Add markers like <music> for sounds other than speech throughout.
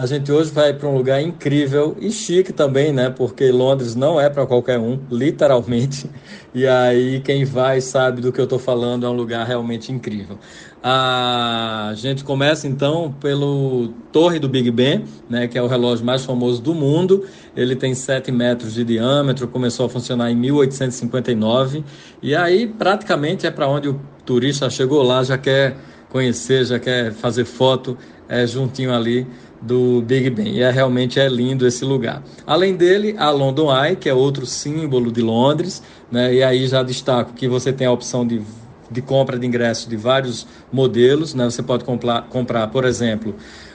A gente hoje vai para um lugar incrível e chique também, né? Porque Londres não é para qualquer um, literalmente. <laughs> E aí quem vai sabe do que eu estou falando, é um lugar realmente incrível. A gente começa então pelo Torre do Big Ben, né, que é o relógio mais famoso do mundo. Ele tem 7 metros de diâmetro, começou a funcionar em 1859. E aí praticamente é para onde o turista chegou lá, já quer conhecer, já quer fazer foto, é juntinho ali do Big Ben. E é, realmente é lindo esse lugar. Além dele, a London Eye, que é outro símbolo de Londres, né? E aí já destaco que você tem a opção de, de compra de ingressos de vários modelos, né? Você pode comprar, comprar, por exemplo,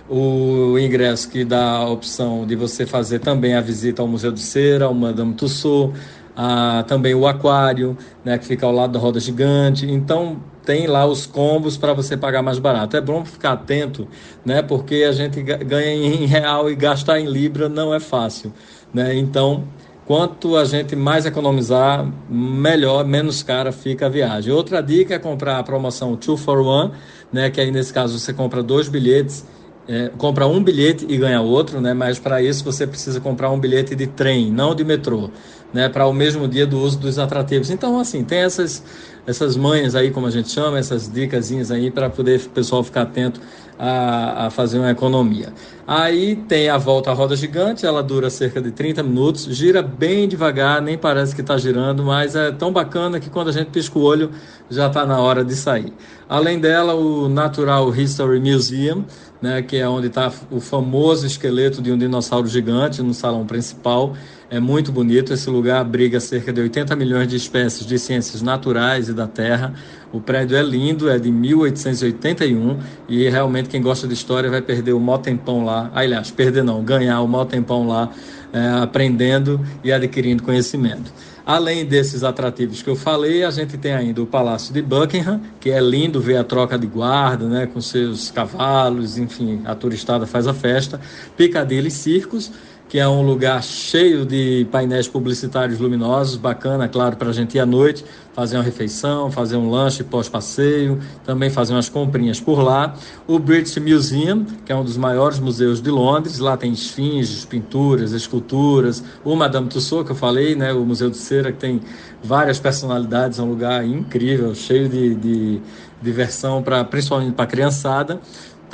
o ingresso que dá a opção de você fazer também a visita ao Museu de Cera, ao Madame Tussauds, a, também o aquário, né, que fica ao lado da roda gigante. Então tem lá os combos para você pagar mais barato. É bom ficar atento, né, porque a gente ganha em real e gastar em libra não é fácil, né? Então Quanto a gente mais economizar, melhor, menos cara fica a viagem. Outra dica é comprar a promoção 2 for 1, né, que aí nesse caso você compra dois bilhetes é, compra um bilhete e ganha outro, né? Mas para isso você precisa comprar um bilhete de trem, não de metrô, né? Para o mesmo dia do uso dos atrativos. Então, assim, tem essas essas manhas aí, como a gente chama, essas dicasinhas aí para poder o pessoal ficar atento a, a, fazer uma economia. Aí tem a volta à roda gigante, ela dura cerca de 30 minutos, gira bem devagar, nem parece que está girando, mas é tão bacana que quando a gente pisca o olho já está na hora de sair. Além dela, o Natural History Museum, né, que é onde está o famoso esqueleto de um dinossauro gigante no salão principal. É muito bonito. Esse lugar abriga cerca de 80 milhões de espécies de ciências naturais e da Terra. O prédio é lindo, é de 1881 e realmente quem gosta de história vai perder o mó tempão lá. Ah, aliás, perder não, ganhar o mó tempão lá, é, aprendendo e adquirindo conhecimento. Além desses atrativos que eu falei, a gente tem ainda o Palácio de Buckingham, que é lindo ver a troca de guarda, né, com seus cavalos, enfim, a turistada faz a festa. Piccadilly Circus, que é um lugar cheio de painéis publicitários luminosos, bacana, claro, para a gente ir à noite, fazer uma refeição, fazer um lanche pós-passeio, também fazer umas comprinhas por lá. O British Museum, que é um dos maiores museus de Londres, lá tem esfinges, pinturas, esculturas. O Madame Tussauds, que eu falei, né, o Museu de Cera, que tem várias personalidades, é um lugar incrível, cheio de, de diversão, pra, principalmente para a criançada.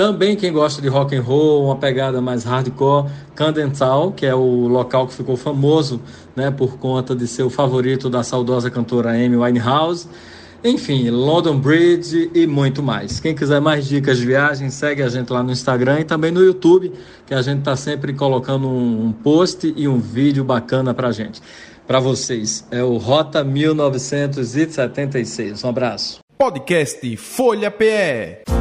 Também quem gosta de rock and roll, uma pegada mais hardcore, Camden Town, que é o local que ficou famoso, né, por conta de ser o favorito da saudosa cantora Amy Winehouse. Enfim, London Bridge e muito mais. Quem quiser mais dicas de viagem, segue a gente lá no Instagram e também no YouTube, que a gente está sempre colocando um post e um vídeo bacana para gente. Para vocês, é o Rota 1976. Um abraço. Podcast Folha PE.